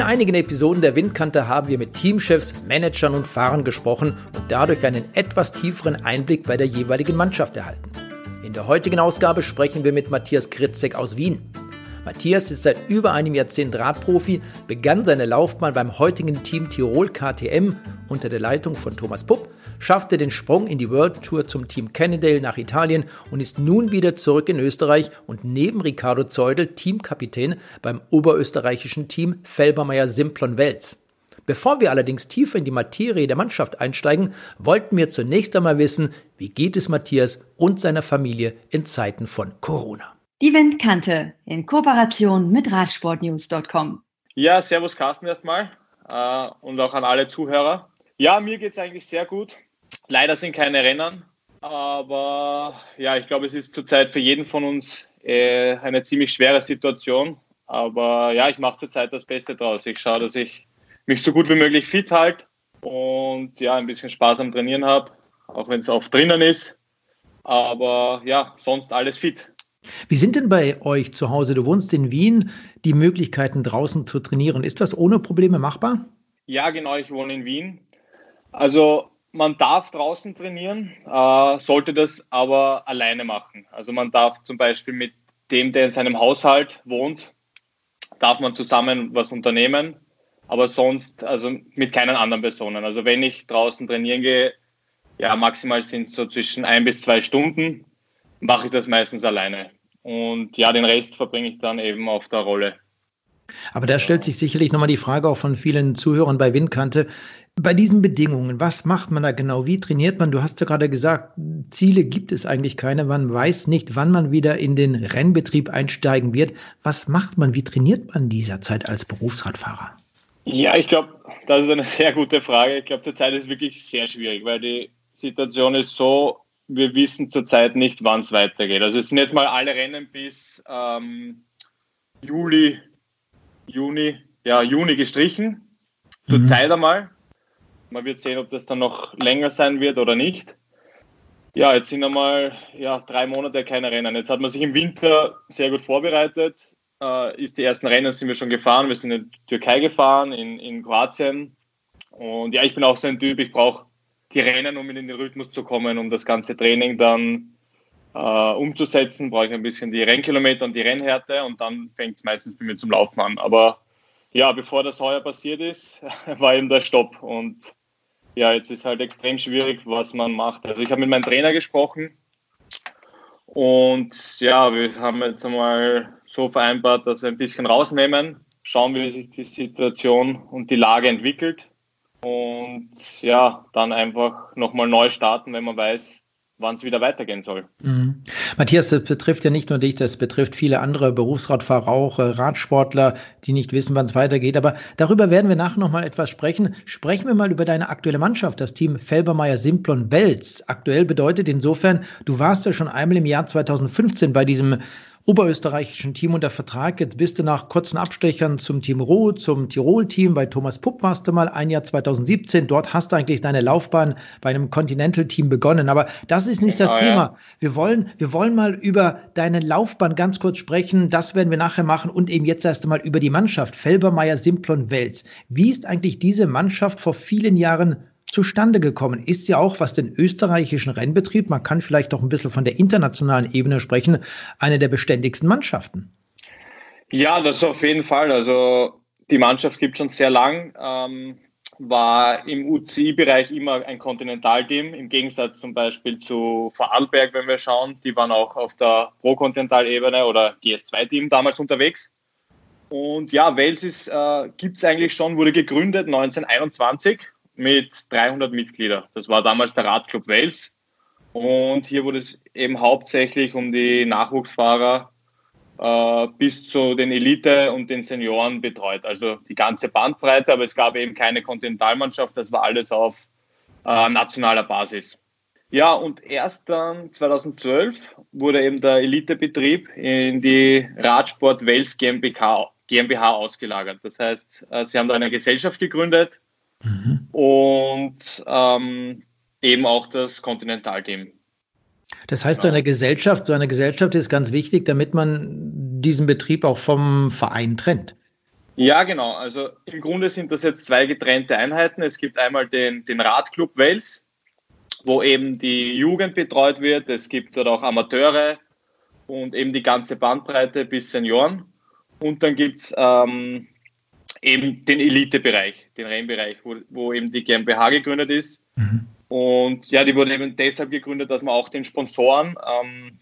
In einigen Episoden der Windkante haben wir mit Teamchefs, Managern und Fahrern gesprochen und dadurch einen etwas tieferen Einblick bei der jeweiligen Mannschaft erhalten. In der heutigen Ausgabe sprechen wir mit Matthias Kritzek aus Wien. Matthias ist seit über einem Jahrzehnt Radprofi, begann seine Laufbahn beim heutigen Team Tirol KTM unter der Leitung von Thomas Pupp schaffte den Sprung in die World Tour zum Team Cannondale nach Italien und ist nun wieder zurück in Österreich und neben Ricardo Zeudel Teamkapitän beim oberösterreichischen Team Felbermeier Simplon Wels. Bevor wir allerdings tiefer in die Materie der Mannschaft einsteigen, wollten wir zunächst einmal wissen, wie geht es Matthias und seiner Familie in Zeiten von Corona. Die Windkante in Kooperation mit Radsportnews.com. Ja, servus Carsten erstmal äh, und auch an alle Zuhörer. Ja, mir geht es eigentlich sehr gut. Leider sind keine Rennen, aber ja, ich glaube, es ist zurzeit für jeden von uns äh, eine ziemlich schwere Situation. Aber ja, ich mache zurzeit das Beste draus. Ich schaue, dass ich mich so gut wie möglich fit halte und ja, ein bisschen Spaß am Trainieren habe, auch wenn es oft drinnen ist. Aber ja, sonst alles fit. Wie sind denn bei euch zu Hause, du wohnst in Wien, die Möglichkeiten draußen zu trainieren? Ist das ohne Probleme machbar? Ja, genau, ich wohne in Wien. Also man darf draußen trainieren, äh, sollte das aber alleine machen. Also man darf zum Beispiel mit dem, der in seinem Haushalt wohnt, darf man zusammen was unternehmen, aber sonst also mit keinen anderen Personen. Also wenn ich draußen trainieren gehe, ja maximal sind es so zwischen ein bis zwei Stunden, mache ich das meistens alleine. Und ja, den Rest verbringe ich dann eben auf der Rolle. Aber da stellt sich sicherlich nochmal die Frage auch von vielen Zuhörern bei Windkante, bei diesen Bedingungen, was macht man da genau? Wie trainiert man? Du hast ja gerade gesagt, Ziele gibt es eigentlich keine. Man weiß nicht, wann man wieder in den Rennbetrieb einsteigen wird. Was macht man? Wie trainiert man in dieser Zeit als Berufsradfahrer? Ja, ich glaube, das ist eine sehr gute Frage. Ich glaube, zurzeit ist es wirklich sehr schwierig, weil die Situation ist so, wir wissen zurzeit nicht, wann es weitergeht. Also es sind jetzt mal alle Rennen bis ähm, Juli, Juni, ja, Juni gestrichen. Zurzeit mhm. einmal. Man wird sehen, ob das dann noch länger sein wird oder nicht. Ja, jetzt sind einmal ja, drei Monate keine Rennen. Jetzt hat man sich im Winter sehr gut vorbereitet. Äh, ist die ersten Rennen sind wir schon gefahren. Wir sind in die Türkei gefahren, in, in Kroatien. Und ja, ich bin auch so ein Typ, ich brauche die Rennen, um in den Rhythmus zu kommen, um das ganze Training dann äh, umzusetzen, brauche ich ein bisschen die Rennkilometer und die Rennhärte und dann fängt es meistens bei mir zum Laufen an. Aber ja, bevor das heuer passiert ist, war eben der Stopp und ja, jetzt ist halt extrem schwierig, was man macht. Also ich habe mit meinem Trainer gesprochen und ja, wir haben jetzt einmal so vereinbart, dass wir ein bisschen rausnehmen, schauen, wie sich die Situation und die Lage entwickelt und ja, dann einfach nochmal neu starten, wenn man weiß, wann es wieder weitergehen soll. Mhm. Matthias, das betrifft ja nicht nur dich, das betrifft viele andere Berufsradfahrer, auch äh, Radsportler, die nicht wissen, wann es weitergeht. Aber darüber werden wir nachher noch mal etwas sprechen. Sprechen wir mal über deine aktuelle Mannschaft, das Team Felbermeier Simplon Wels. Aktuell bedeutet insofern, du warst ja schon einmal im Jahr 2015 bei diesem oberösterreichischen Team unter Vertrag. Jetzt bist du nach kurzen Abstechern zum Team Ruhr, zum Tirol-Team. Bei Thomas Pupp warst du mal ein Jahr 2017. Dort hast du eigentlich deine Laufbahn bei einem Continental-Team begonnen. Aber das ist nicht das oh, Thema. Ja. Wir wollen, wir wollen mal über deine Laufbahn ganz kurz sprechen. Das werden wir nachher machen und eben jetzt erst einmal über die Mannschaft. Felbermeier, Simplon, Wels. Wie ist eigentlich diese Mannschaft vor vielen Jahren zustande gekommen? Ist ja auch, was den österreichischen Rennbetrieb, man kann vielleicht auch ein bisschen von der internationalen Ebene sprechen, eine der beständigsten Mannschaften. Ja, das auf jeden Fall. Also die Mannschaft gibt schon sehr lang. Ähm, war im UCI-Bereich immer ein Kontinentalteam, im Gegensatz zum Beispiel zu Vorarlberg, wenn wir schauen. Die waren auch auf der Pro-Kontinental-Ebene oder GS2-Team damals unterwegs. Und ja, Wales äh, gibt es eigentlich schon, wurde gegründet 1921 mit 300 Mitgliedern. Das war damals der Radclub Wales. Und hier wurde es eben hauptsächlich um die Nachwuchsfahrer äh, bis zu den Elite und den Senioren betreut. Also die ganze Bandbreite, aber es gab eben keine Kontinentalmannschaft, das war alles auf äh, nationaler Basis. Ja, und erst dann 2012 wurde eben der Elitebetrieb in die Radsport Wales GmbH, GmbH ausgelagert. Das heißt, äh, sie haben da eine Gesellschaft gegründet, Mhm. Und ähm, eben auch das Continental-Team. Das heißt, genau. so eine Gesellschaft, so eine Gesellschaft ist ganz wichtig, damit man diesen Betrieb auch vom Verein trennt. Ja, genau. Also im Grunde sind das jetzt zwei getrennte Einheiten. Es gibt einmal den, den Radclub Wales, wo eben die Jugend betreut wird. Es gibt dort auch Amateure und eben die ganze Bandbreite bis Senioren. Und dann gibt es ähm, eben den Elitebereich, den Rennbereich, wo, wo eben die GmbH gegründet ist. Mhm. Und ja, die wurde eben deshalb gegründet, dass man auch den Sponsoren ähm,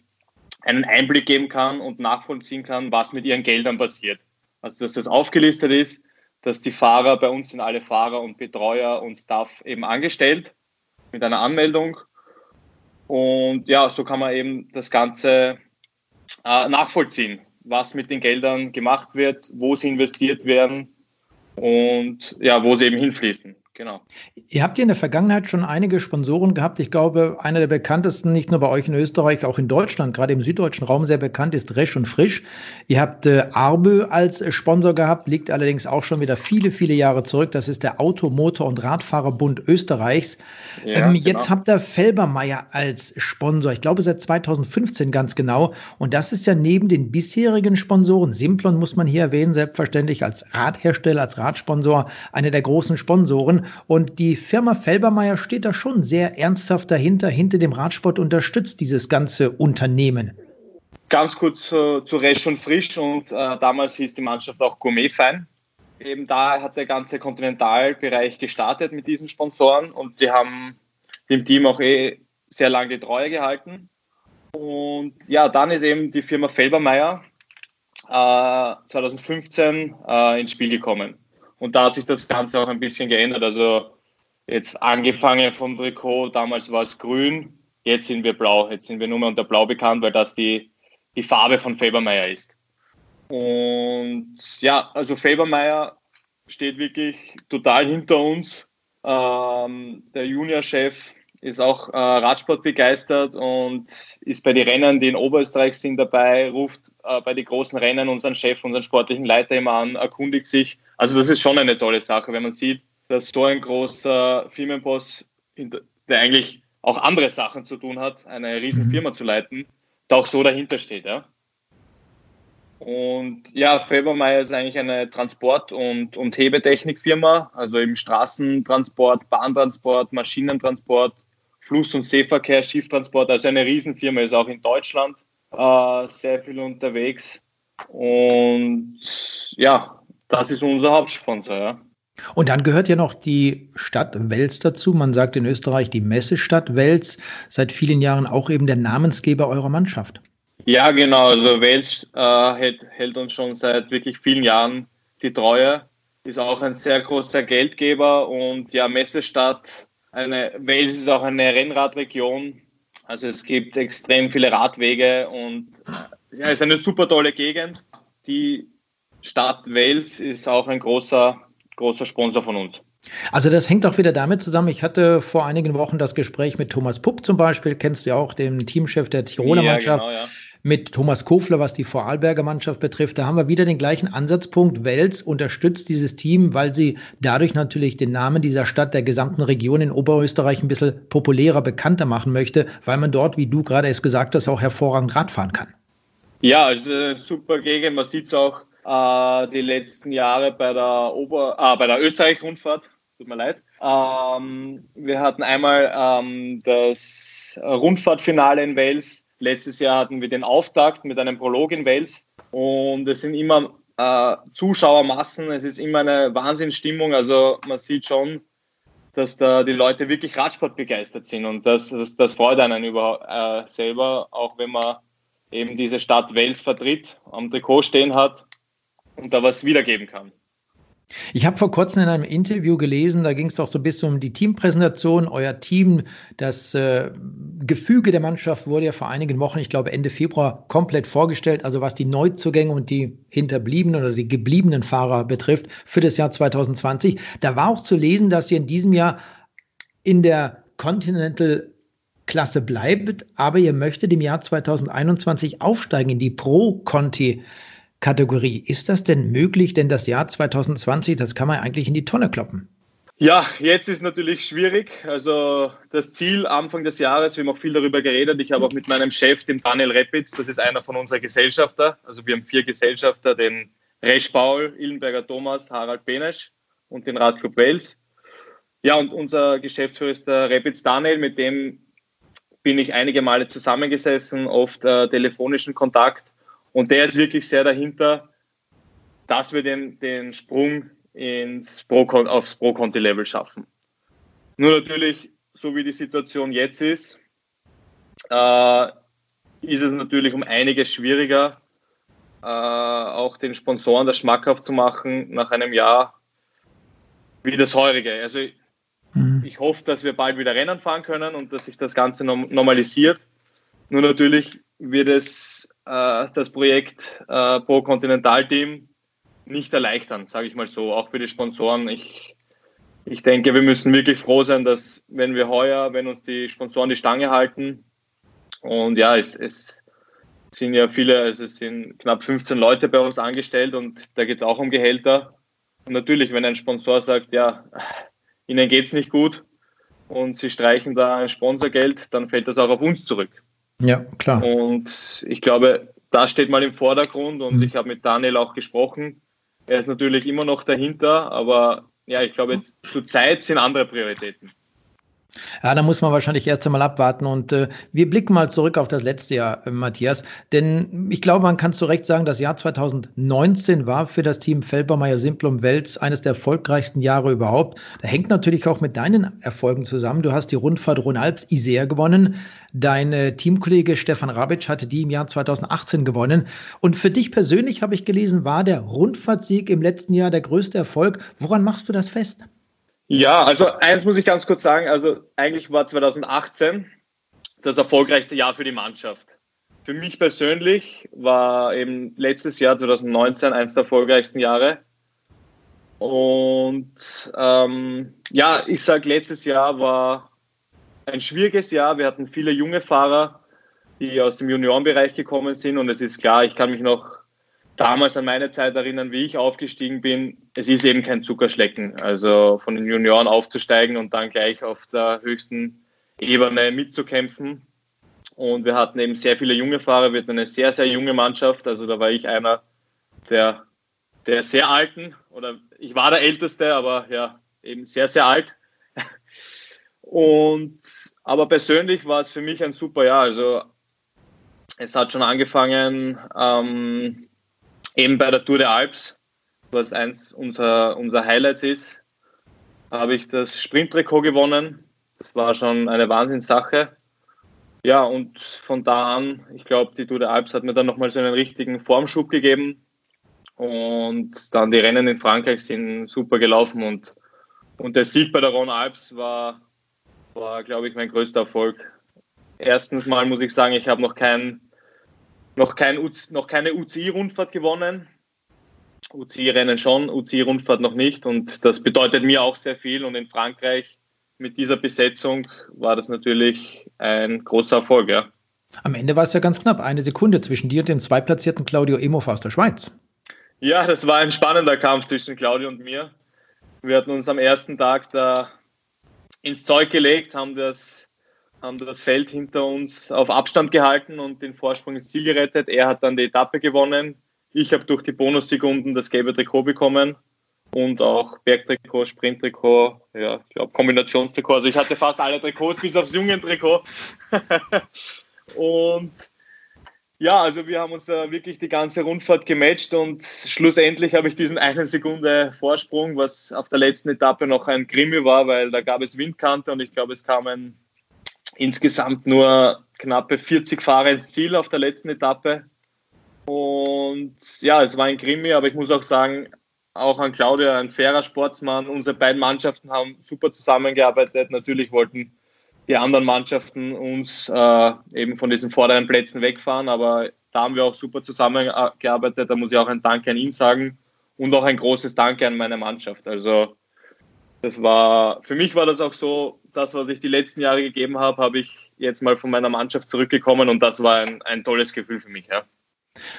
einen Einblick geben kann und nachvollziehen kann, was mit ihren Geldern passiert. Also dass das aufgelistet ist, dass die Fahrer, bei uns sind alle Fahrer und Betreuer und Staff eben angestellt mit einer Anmeldung. Und ja, so kann man eben das Ganze äh, nachvollziehen, was mit den Geldern gemacht wird, wo sie investiert werden und ja, wo sie eben hinfließen. Genau. Ihr habt ja in der Vergangenheit schon einige Sponsoren gehabt. Ich glaube, einer der bekanntesten, nicht nur bei euch in Österreich, auch in Deutschland, gerade im süddeutschen Raum sehr bekannt ist Resch und Frisch. Ihr habt äh, Arbö als Sponsor gehabt, liegt allerdings auch schon wieder viele, viele Jahre zurück. Das ist der Auto-, Motor- und Radfahrerbund Österreichs. Ja, ähm, jetzt genau. habt ihr Felbermeier als Sponsor. Ich glaube, seit 2015 ganz genau. Und das ist ja neben den bisherigen Sponsoren, Simplon muss man hier erwähnen, selbstverständlich als Radhersteller, als Radsponsor, einer der großen Sponsoren. Und die Firma Felbermeier steht da schon sehr ernsthaft dahinter, hinter dem Radsport unterstützt dieses ganze Unternehmen. Ganz kurz äh, zu Resch und Frisch und äh, damals hieß die Mannschaft auch Gourmet Fein. Eben da hat der ganze Kontinentalbereich gestartet mit diesen Sponsoren und sie haben dem Team auch eh sehr lange die Treue gehalten. Und ja, dann ist eben die Firma Felbermeier äh, 2015 äh, ins Spiel gekommen. Und da hat sich das Ganze auch ein bisschen geändert. Also jetzt angefangen vom Trikot, damals war es grün, jetzt sind wir blau. Jetzt sind wir nur mehr unter blau bekannt, weil das die, die Farbe von Fabermeier ist. Und ja, also Fabermeier steht wirklich total hinter uns. Ähm, der Juniorchef ist auch äh, Radsport begeistert und ist bei den Rennen, die in Oberösterreich sind, dabei, ruft äh, bei den großen Rennen unseren Chef, unseren sportlichen Leiter immer an, erkundigt sich. Also das ist schon eine tolle Sache, wenn man sieht, dass so ein großer Firmenboss, der eigentlich auch andere Sachen zu tun hat, eine riesen mhm. Firma zu leiten, da auch so dahinter steht. Ja? Und ja, Felbermeier ist eigentlich eine Transport- und, und Hebetechnikfirma, also im Straßentransport, Bahntransport, Maschinentransport, Fluss- und Seeverkehr, Schifftransport, also eine Riesenfirma, ist auch in Deutschland äh, sehr viel unterwegs. Und ja, das ist unser Hauptsponsor. Ja. Und dann gehört ja noch die Stadt Wels dazu. Man sagt in Österreich die Messestadt Wels, seit vielen Jahren auch eben der Namensgeber eurer Mannschaft. Ja, genau. Also Wels äh, hält, hält, uns schon seit wirklich vielen Jahren die Treue, ist auch ein sehr großer Geldgeber und ja, Messestadt eine, Wales ist auch eine Rennradregion. Also es gibt extrem viele Radwege und ja, es ist eine super tolle Gegend. Die Stadt Wales ist auch ein großer, großer Sponsor von uns. Also das hängt auch wieder damit zusammen. Ich hatte vor einigen Wochen das Gespräch mit Thomas Pupp zum Beispiel, kennst du ja auch, dem Teamchef der Tiroler ja, Mannschaft. Genau, ja mit Thomas Kofler, was die Vorarlberger Mannschaft betrifft. Da haben wir wieder den gleichen Ansatzpunkt. Wels unterstützt dieses Team, weil sie dadurch natürlich den Namen dieser Stadt, der gesamten Region in Oberösterreich ein bisschen populärer, bekannter machen möchte, weil man dort, wie du gerade es gesagt hast, auch hervorragend Radfahren kann. Ja, es ist eine super Gegend. Man sieht es auch äh, die letzten Jahre bei der, Ober äh, bei der Österreich-Rundfahrt. Tut mir leid. Ähm, wir hatten einmal ähm, das Rundfahrtfinale in Wales Letztes Jahr hatten wir den Auftakt mit einem Prolog in Wales und es sind immer äh, Zuschauermassen, es ist immer eine Wahnsinnsstimmung. Also man sieht schon, dass da die Leute wirklich Radsport begeistert sind und das, das, das freut einen über, äh, selber, auch wenn man eben diese Stadt Wales vertritt, am Trikot stehen hat und da was wiedergeben kann. Ich habe vor kurzem in einem Interview gelesen, da ging es auch so ein bisschen um die Teampräsentation. Euer Team, das äh, Gefüge der Mannschaft wurde ja vor einigen Wochen, ich glaube Ende Februar, komplett vorgestellt. Also was die Neuzugänge und die hinterbliebenen oder die gebliebenen Fahrer betrifft für das Jahr 2020. Da war auch zu lesen, dass ihr in diesem Jahr in der Continental Klasse bleibt, aber ihr möchtet im Jahr 2021 aufsteigen in die Pro-Conti. Kategorie. Ist das denn möglich? Denn das Jahr 2020, das kann man eigentlich in die Tonne kloppen. Ja, jetzt ist natürlich schwierig. Also das Ziel Anfang des Jahres, wir haben auch viel darüber geredet. Ich habe auch mit meinem Chef, dem Daniel Repitz, das ist einer von unseren Gesellschafter. Also wir haben vier Gesellschafter, den Resch Paul, Illenberger Thomas, Harald Benesch und den Radclub Wels. Ja, und unser Geschäftsführer ist der Repitz Daniel, mit dem bin ich einige Male zusammengesessen, oft äh, telefonischen Kontakt. Und der ist wirklich sehr dahinter, dass wir den, den Sprung ins Pro aufs Pro-Conti-Level schaffen. Nur natürlich, so wie die Situation jetzt ist, äh, ist es natürlich um einiges schwieriger, äh, auch den Sponsoren das schmackhaft zu machen nach einem Jahr wie das heurige. Also mhm. ich hoffe, dass wir bald wieder Rennen fahren können und dass sich das Ganze normalisiert. Nur natürlich wird es das Projekt äh, Pro Continental Team nicht erleichtern, sage ich mal so, auch für die Sponsoren. Ich, ich denke, wir müssen wirklich froh sein, dass wenn wir heuer, wenn uns die Sponsoren die Stange halten, und ja, es, es sind ja viele, also es sind knapp 15 Leute bei uns angestellt und da geht es auch um Gehälter. Und natürlich, wenn ein Sponsor sagt, ja, ihnen geht es nicht gut und sie streichen da ein Sponsorgeld, dann fällt das auch auf uns zurück. Ja, klar. Und ich glaube, das steht mal im Vordergrund und mhm. ich habe mit Daniel auch gesprochen. Er ist natürlich immer noch dahinter, aber ja, ich glaube, jetzt zur Zeit sind andere Prioritäten. Ja, da muss man wahrscheinlich erst einmal abwarten. Und äh, wir blicken mal zurück auf das letzte Jahr, äh, Matthias. Denn ich glaube, man kann zu Recht sagen, das Jahr 2019 war für das Team Felbermeier Simplum Wels eines der erfolgreichsten Jahre überhaupt. Da hängt natürlich auch mit deinen Erfolgen zusammen. Du hast die Rundfahrt Rhône-Alpes Isère gewonnen. Dein äh, Teamkollege Stefan Rabic hatte die im Jahr 2018 gewonnen. Und für dich persönlich, habe ich gelesen, war der Rundfahrtsieg im letzten Jahr der größte Erfolg. Woran machst du das fest? Ja, also eins muss ich ganz kurz sagen. Also eigentlich war 2018 das erfolgreichste Jahr für die Mannschaft. Für mich persönlich war eben letztes Jahr 2019 eines der erfolgreichsten Jahre. Und ähm, ja, ich sage, letztes Jahr war ein schwieriges Jahr. Wir hatten viele junge Fahrer, die aus dem Juniorenbereich gekommen sind. Und es ist klar, ich kann mich noch damals an meine Zeit erinnern, wie ich aufgestiegen bin. Es ist eben kein Zuckerschlecken. Also von den Junioren aufzusteigen und dann gleich auf der höchsten Ebene mitzukämpfen. Und wir hatten eben sehr viele junge Fahrer, wir hatten eine sehr, sehr junge Mannschaft. Also da war ich einer der, der sehr alten, oder ich war der Älteste, aber ja, eben sehr, sehr alt. Und aber persönlich war es für mich ein super Jahr. Also es hat schon angefangen, ähm, eben bei der Tour de Alps, was eins unserer, unserer Highlights ist, habe ich das Sprinttrikot gewonnen. Das war schon eine Wahnsinnssache. Ja, und von da an, ich glaube, die Tour de Alps hat mir dann nochmal so einen richtigen Formschub gegeben. Und dann die Rennen in Frankreich sind super gelaufen. Und, und der Sieg bei der Ron Alps war, war glaube ich, mein größter Erfolg. Erstens mal muss ich sagen, ich habe noch kein noch, kein, noch keine UCI-Rundfahrt gewonnen. UCI-Rennen schon, UCI-Rundfahrt noch nicht. Und das bedeutet mir auch sehr viel. Und in Frankreich mit dieser Besetzung war das natürlich ein großer Erfolg, ja. Am Ende war es ja ganz knapp, eine Sekunde zwischen dir und dem zweitplatzierten Claudio Emof aus der Schweiz. Ja, das war ein spannender Kampf zwischen Claudio und mir. Wir hatten uns am ersten Tag da ins Zeug gelegt, haben das haben das Feld hinter uns auf Abstand gehalten und den Vorsprung ins Ziel gerettet. Er hat dann die Etappe gewonnen. Ich habe durch die Bonussekunden das gelbe Trikot bekommen und auch Bergtrikot, Sprinttrikot, ja, ich glaube Kombinationstrikot. Also ich hatte fast alle Trikots bis aufs Jungen-Trikot. und ja, also wir haben uns da wirklich die ganze Rundfahrt gematcht und schlussendlich habe ich diesen einen Sekunde Vorsprung, was auf der letzten Etappe noch ein Krimi war, weil da gab es Windkante und ich glaube, es kamen insgesamt nur knappe 40 Fahrer ins Ziel auf der letzten Etappe. Und ja, es war ein Krimi, aber ich muss auch sagen, auch an Claudia, ein fairer Sportsmann. Unsere beiden Mannschaften haben super zusammengearbeitet. Natürlich wollten die anderen Mannschaften uns äh, eben von diesen vorderen Plätzen wegfahren, aber da haben wir auch super zusammengearbeitet. Da muss ich auch ein Danke an ihn sagen und auch ein großes Danke an meine Mannschaft. Also das war, für mich war das auch so, das, was ich die letzten Jahre gegeben habe, habe ich jetzt mal von meiner Mannschaft zurückgekommen und das war ein, ein tolles Gefühl für mich. Ja.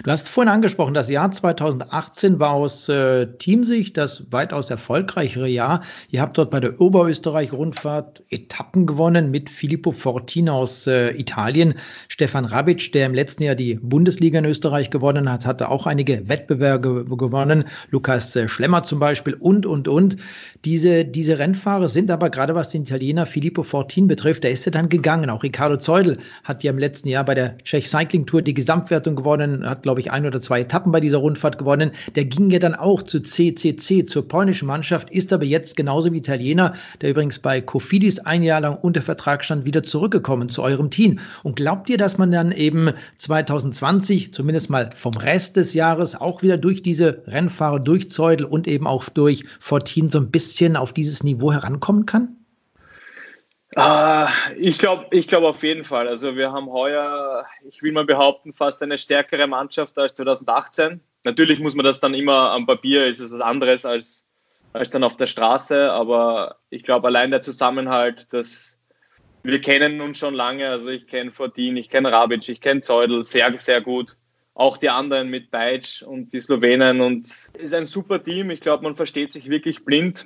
Du hast vorhin angesprochen, das Jahr 2018 war aus äh, Teamsicht das weitaus erfolgreichere Jahr. Ihr habt dort bei der Oberösterreich-Rundfahrt Etappen gewonnen mit Filippo Fortin aus äh, Italien. Stefan Rabic, der im letzten Jahr die Bundesliga in Österreich gewonnen hat, hatte auch einige Wettbewerbe gewonnen. Lukas äh, Schlemmer zum Beispiel und, und, und. Diese, diese Rennfahrer sind aber gerade was den Italiener Filippo Fortin betrifft, der ist ja dann gegangen. Auch Ricardo Zeudel hat ja im letzten Jahr bei der Czech Cycling Tour die Gesamtwertung gewonnen hat, glaube ich, ein oder zwei Etappen bei dieser Rundfahrt gewonnen. Der ging ja dann auch zu CCC, zur polnischen Mannschaft, ist aber jetzt genauso wie Italiener, der übrigens bei Kofidis ein Jahr lang unter Vertrag stand, wieder zurückgekommen zu eurem Team. Und glaubt ihr, dass man dann eben 2020, zumindest mal vom Rest des Jahres, auch wieder durch diese Rennfahrer, durch Zeudel und eben auch durch Fortin so ein bisschen auf dieses Niveau herankommen kann? Uh, ich glaube ich glaub auf jeden Fall. Also wir haben heuer, ich will mal behaupten, fast eine stärkere Mannschaft als 2018. Natürlich muss man das dann immer am Papier, ist es was anderes als, als dann auf der Straße, aber ich glaube allein der Zusammenhalt, dass wir kennen uns schon lange, also ich kenne Fortin, ich kenne Rabic, ich kenne Zeudel sehr, sehr gut. Auch die anderen mit Beitsch und die Slowenen und es ist ein super Team. Ich glaube, man versteht sich wirklich blind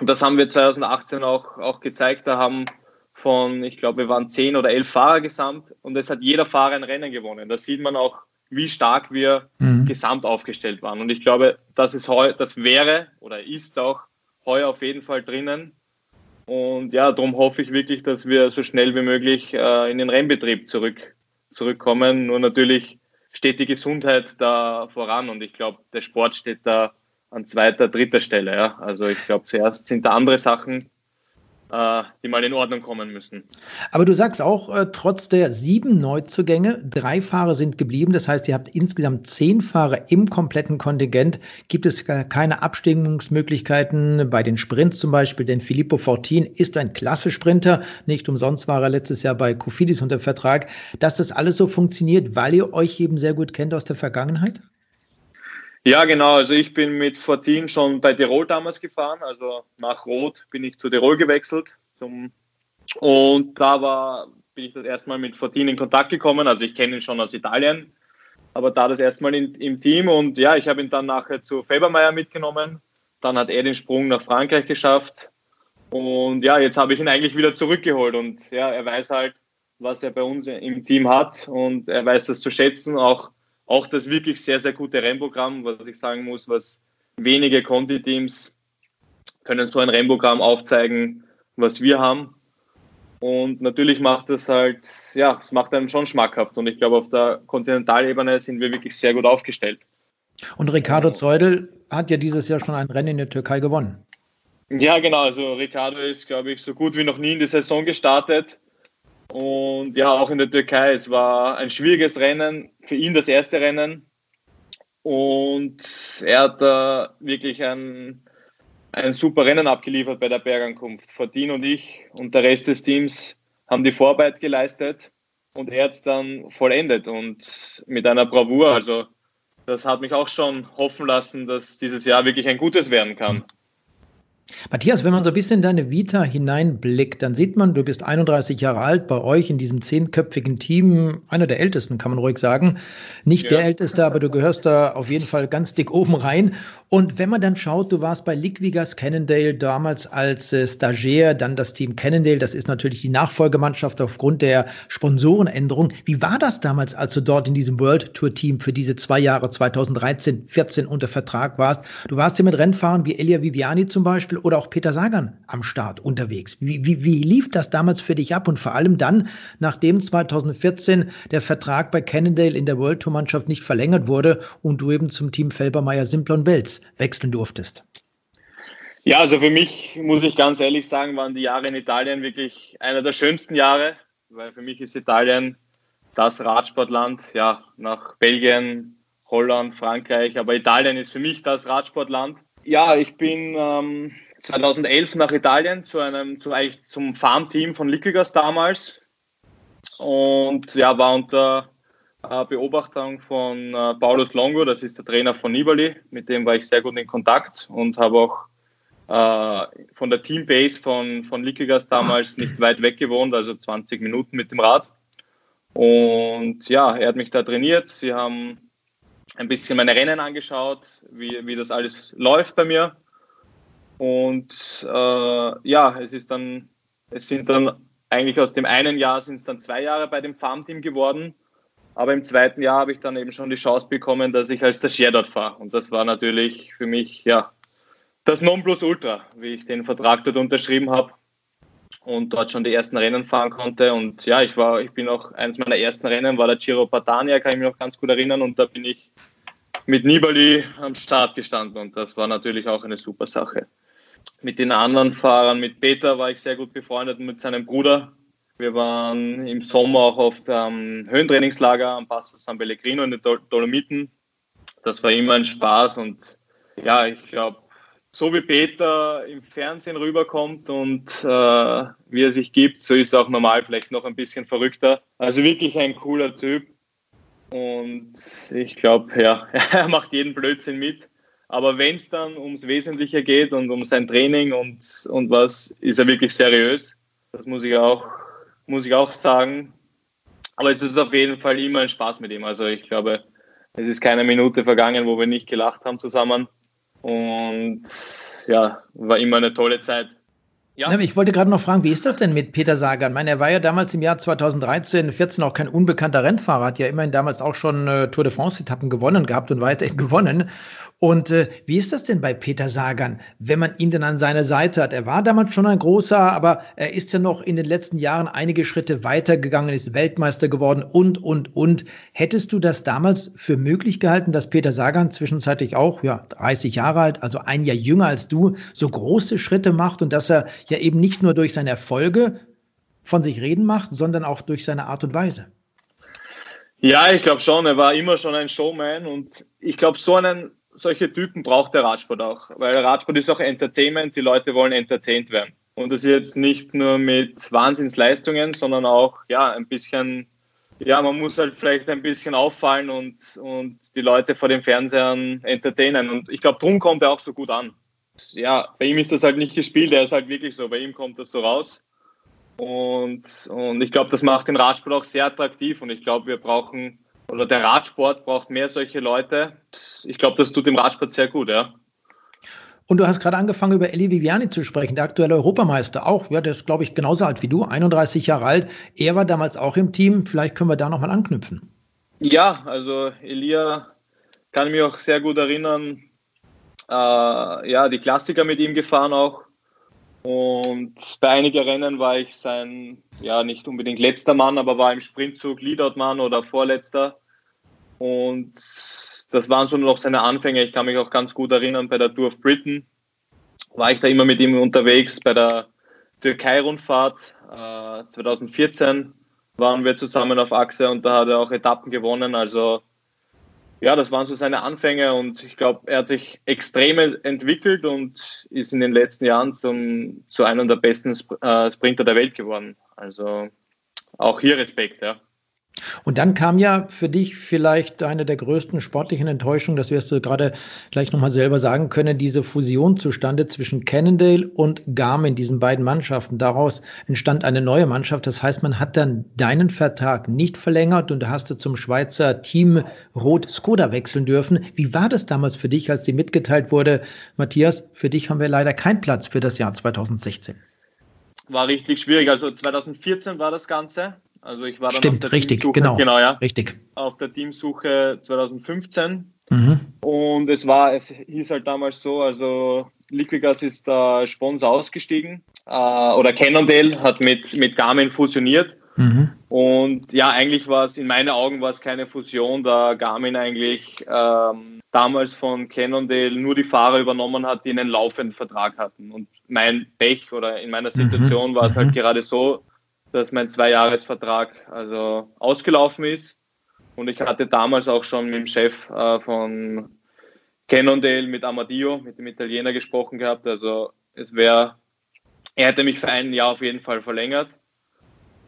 und das haben wir 2018 auch, auch gezeigt. Da haben von, ich glaube, wir waren zehn oder elf Fahrer gesamt und es hat jeder Fahrer ein Rennen gewonnen. Da sieht man auch, wie stark wir mhm. gesamt aufgestellt waren. Und ich glaube, das, ist heu, das wäre oder ist auch heuer auf jeden Fall drinnen. Und ja, darum hoffe ich wirklich, dass wir so schnell wie möglich äh, in den Rennbetrieb zurück, zurückkommen. Nur natürlich steht die Gesundheit da voran und ich glaube, der Sport steht da an zweiter, dritter Stelle. Ja. Also ich glaube, zuerst sind da andere Sachen, äh, die mal in Ordnung kommen müssen. Aber du sagst auch, äh, trotz der sieben Neuzugänge, drei Fahrer sind geblieben. Das heißt, ihr habt insgesamt zehn Fahrer im kompletten Kontingent. Gibt es keine Abstimmungsmöglichkeiten bei den Sprints zum Beispiel? Denn Filippo Fortin ist ein klasse Sprinter. Nicht umsonst war er letztes Jahr bei Kofidis unter Vertrag. Dass das alles so funktioniert, weil ihr euch eben sehr gut kennt aus der Vergangenheit? Ja, genau. Also ich bin mit Fortin schon bei Tirol damals gefahren. Also nach Rot bin ich zu Tirol gewechselt. Und da war, bin ich das erste Mal mit Fortin in Kontakt gekommen. Also ich kenne ihn schon aus Italien, aber da das erste Mal in, im Team. Und ja, ich habe ihn dann nachher zu Fabermeier mitgenommen. Dann hat er den Sprung nach Frankreich geschafft. Und ja, jetzt habe ich ihn eigentlich wieder zurückgeholt. Und ja, er weiß halt, was er bei uns im Team hat. Und er weiß das zu schätzen, auch auch das wirklich sehr, sehr gute Rennprogramm, was ich sagen muss, was wenige Conti-Teams können so ein Rennprogramm aufzeigen, was wir haben. Und natürlich macht das halt, ja, es macht einem schon schmackhaft. Und ich glaube, auf der Kontinentalebene sind wir wirklich sehr gut aufgestellt. Und Ricardo Zeudel hat ja dieses Jahr schon ein Rennen in der Türkei gewonnen. Ja, genau. Also Ricardo ist, glaube ich, so gut wie noch nie in die Saison gestartet. Und ja, auch in der Türkei. Es war ein schwieriges Rennen, für ihn das erste Rennen. Und er hat da wirklich ein, ein super Rennen abgeliefert bei der Bergankunft. Fortin und ich und der Rest des Teams haben die Vorarbeit geleistet und er hat es dann vollendet und mit einer Bravour. Also das hat mich auch schon hoffen lassen, dass dieses Jahr wirklich ein gutes werden kann. Matthias, wenn man so ein bisschen in deine Vita hineinblickt, dann sieht man, du bist 31 Jahre alt, bei euch in diesem zehnköpfigen Team, einer der ältesten, kann man ruhig sagen. Nicht ja. der älteste, aber du gehörst da auf jeden Fall ganz dick oben rein. Und wenn man dann schaut, du warst bei Liquigas Cannondale damals als äh, Stagiaire, dann das Team Cannondale, das ist natürlich die Nachfolgemannschaft aufgrund der Sponsorenänderung. Wie war das damals, als du dort in diesem World Tour Team für diese zwei Jahre 2013, 14 unter Vertrag warst? Du warst ja mit Rennfahrern wie Elia Viviani zum Beispiel Beispiel oder auch Peter Sagan am Start unterwegs. Wie, wie, wie lief das damals für dich ab und vor allem dann, nachdem 2014 der Vertrag bei Cannondale in der World Tour Mannschaft nicht verlängert wurde und du eben zum Team Felbermeier Simplon Wels wechseln durftest? Ja, also für mich muss ich ganz ehrlich sagen, waren die Jahre in Italien wirklich einer der schönsten Jahre, weil für mich ist Italien das Radsportland, ja, nach Belgien, Holland, Frankreich, aber Italien ist für mich das Radsportland. Ja, ich bin ähm, 2011 nach Italien zu einem, zu, eigentlich zum Farmteam von Liquigas damals und ja, war unter äh, Beobachtung von äh, Paulus Longo, das ist der Trainer von Nibali, mit dem war ich sehr gut in Kontakt und habe auch äh, von der Teambase von, von Liquigas damals nicht weit weg gewohnt, also 20 Minuten mit dem Rad. Und ja, er hat mich da trainiert. Sie haben ein bisschen meine Rennen angeschaut, wie, wie das alles läuft bei mir. Und äh, ja, es ist dann, es sind dann eigentlich aus dem einen Jahr sind es dann zwei Jahre bei dem Farmteam geworden. Aber im zweiten Jahr habe ich dann eben schon die Chance bekommen, dass ich als Stagiaire dort fahre. Und das war natürlich für mich ja das Nonplusultra, wie ich den Vertrag dort unterschrieben habe und dort schon die ersten Rennen fahren konnte. Und ja, ich war, ich bin auch eines meiner ersten Rennen war der Giro Patania, kann ich mich noch ganz gut erinnern. Und da bin ich mit Nibali am Start gestanden und das war natürlich auch eine super Sache. Mit den anderen Fahrern, mit Peter war ich sehr gut befreundet mit seinem Bruder. Wir waren im Sommer auch auf dem Höhentrainingslager am Passo San Pellegrino in den Dolomiten. Das war immer ein Spaß und ja, ich glaube, so wie Peter im Fernsehen rüberkommt und äh, wie er sich gibt, so ist er auch normal vielleicht noch ein bisschen verrückter. Also wirklich ein cooler Typ. Und ich glaube, ja, er macht jeden Blödsinn mit. Aber wenn es dann ums Wesentliche geht und um sein Training und, und was, ist er wirklich seriös. Das muss ich auch, muss ich auch sagen. Aber es ist auf jeden Fall immer ein Spaß mit ihm. Also ich glaube, es ist keine Minute vergangen, wo wir nicht gelacht haben zusammen. Und ja, war immer eine tolle Zeit. Ja. Ich wollte gerade noch fragen, wie ist das denn mit Peter Sagan? Ich meine, er war ja damals im Jahr 2013, 14 auch kein unbekannter Rennfahrer, hat ja immerhin damals auch schon äh, Tour de France-Etappen gewonnen gehabt und weiterhin gewonnen. Und äh, wie ist das denn bei Peter Sagan, wenn man ihn denn an seiner Seite hat? Er war damals schon ein großer, aber er ist ja noch in den letzten Jahren einige Schritte weitergegangen, ist Weltmeister geworden und, und, und. Hättest du das damals für möglich gehalten, dass Peter Sagan zwischenzeitlich auch, ja, 30 Jahre alt, also ein Jahr jünger als du, so große Schritte macht und dass er ja eben nicht nur durch seine Erfolge von sich reden macht, sondern auch durch seine Art und Weise? Ja, ich glaube schon. Er war immer schon ein Showman und ich glaube, so einen solche Typen braucht der Radsport auch, weil Radsport ist auch Entertainment, die Leute wollen entertained werden. Und das jetzt nicht nur mit Wahnsinnsleistungen, sondern auch ja, ein bisschen, ja, man muss halt vielleicht ein bisschen auffallen und, und die Leute vor den Fernsehern entertainen. Und ich glaube, darum kommt er auch so gut an. Ja, bei ihm ist das halt nicht gespielt, er ist halt wirklich so, bei ihm kommt das so raus. Und, und ich glaube, das macht den Radsport auch sehr attraktiv und ich glaube, wir brauchen oder der Radsport braucht mehr solche Leute. Ich glaube, das tut dem Radsport sehr gut, ja. Und du hast gerade angefangen, über Eli Viviani zu sprechen, der aktuelle Europameister. Auch, ja, der ist, glaube ich, genauso alt wie du, 31 Jahre alt. Er war damals auch im Team. Vielleicht können wir da nochmal anknüpfen. Ja, also Elia kann ich mich auch sehr gut erinnern. Äh, ja, die Klassiker mit ihm gefahren auch. Und bei einigen Rennen war ich sein, ja, nicht unbedingt letzter Mann, aber war im Sprintzug Leadout-Mann oder Vorletzter. Und das waren schon noch seine Anfänge. Ich kann mich auch ganz gut erinnern, bei der Tour of Britain war ich da immer mit ihm unterwegs. Bei der Türkei-Rundfahrt äh, 2014 waren wir zusammen auf Achse und da hat er auch Etappen gewonnen. Also ja, das waren so seine Anfänge und ich glaube, er hat sich extrem entwickelt und ist in den letzten Jahren zum, zu einem der besten äh, Sprinter der Welt geworden. Also auch hier Respekt, ja. Und dann kam ja für dich vielleicht eine der größten sportlichen Enttäuschungen, das wirst du gerade gleich nochmal selber sagen können, diese Fusion zustande zwischen Cannondale und Garmin, diesen beiden Mannschaften. Daraus entstand eine neue Mannschaft. Das heißt, man hat dann deinen Vertrag nicht verlängert und hast du zum Schweizer Team Rot Skoda wechseln dürfen. Wie war das damals für dich, als dir mitgeteilt wurde, Matthias, für dich haben wir leider keinen Platz für das Jahr 2016? War richtig schwierig. Also 2014 war das Ganze. Also ich war dann Stimmt, auf der richtig, Teamsuche, genau, genau ja, richtig. auf der Teamsuche 2015 mhm. und es war, es hieß halt damals so, also Liquigas ist der Sponsor ausgestiegen äh, oder Cannondale hat mit, mit Garmin fusioniert mhm. und ja, eigentlich war es, in meinen Augen war es keine Fusion, da Garmin eigentlich ähm, damals von Cannondale nur die Fahrer übernommen hat, die einen laufenden Vertrag hatten und mein Pech oder in meiner mhm. Situation mhm. war es halt gerade so, dass mein Zweijahresvertrag also ausgelaufen ist. Und ich hatte damals auch schon mit dem Chef äh, von Cannondale, mit Amadio, mit dem Italiener gesprochen gehabt. Also es wäre, er hätte mich für ein Jahr auf jeden Fall verlängert.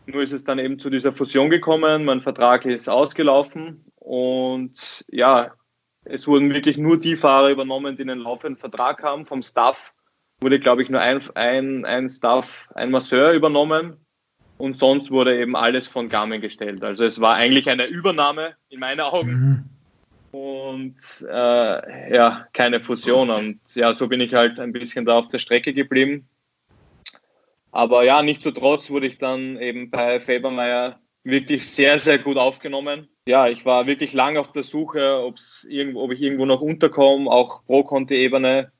Nur ist es dann eben zu dieser Fusion gekommen. Mein Vertrag ist ausgelaufen und ja, es wurden wirklich nur die Fahrer übernommen, die einen laufenden Vertrag haben. Vom Staff wurde, glaube ich, nur ein, ein, ein Staff, ein Masseur übernommen und sonst wurde eben alles von Garmin gestellt. Also es war eigentlich eine Übernahme in meinen Augen mhm. und äh, ja, keine Fusion. Und ja, so bin ich halt ein bisschen da auf der Strecke geblieben. Aber ja, nichtsdestotrotz wurde ich dann eben bei Fabermeier wirklich sehr, sehr gut aufgenommen. Ja, ich war wirklich lange auf der Suche, ob's irgendwo, ob ich irgendwo noch unterkomme, auch Pro-Conti-Ebene.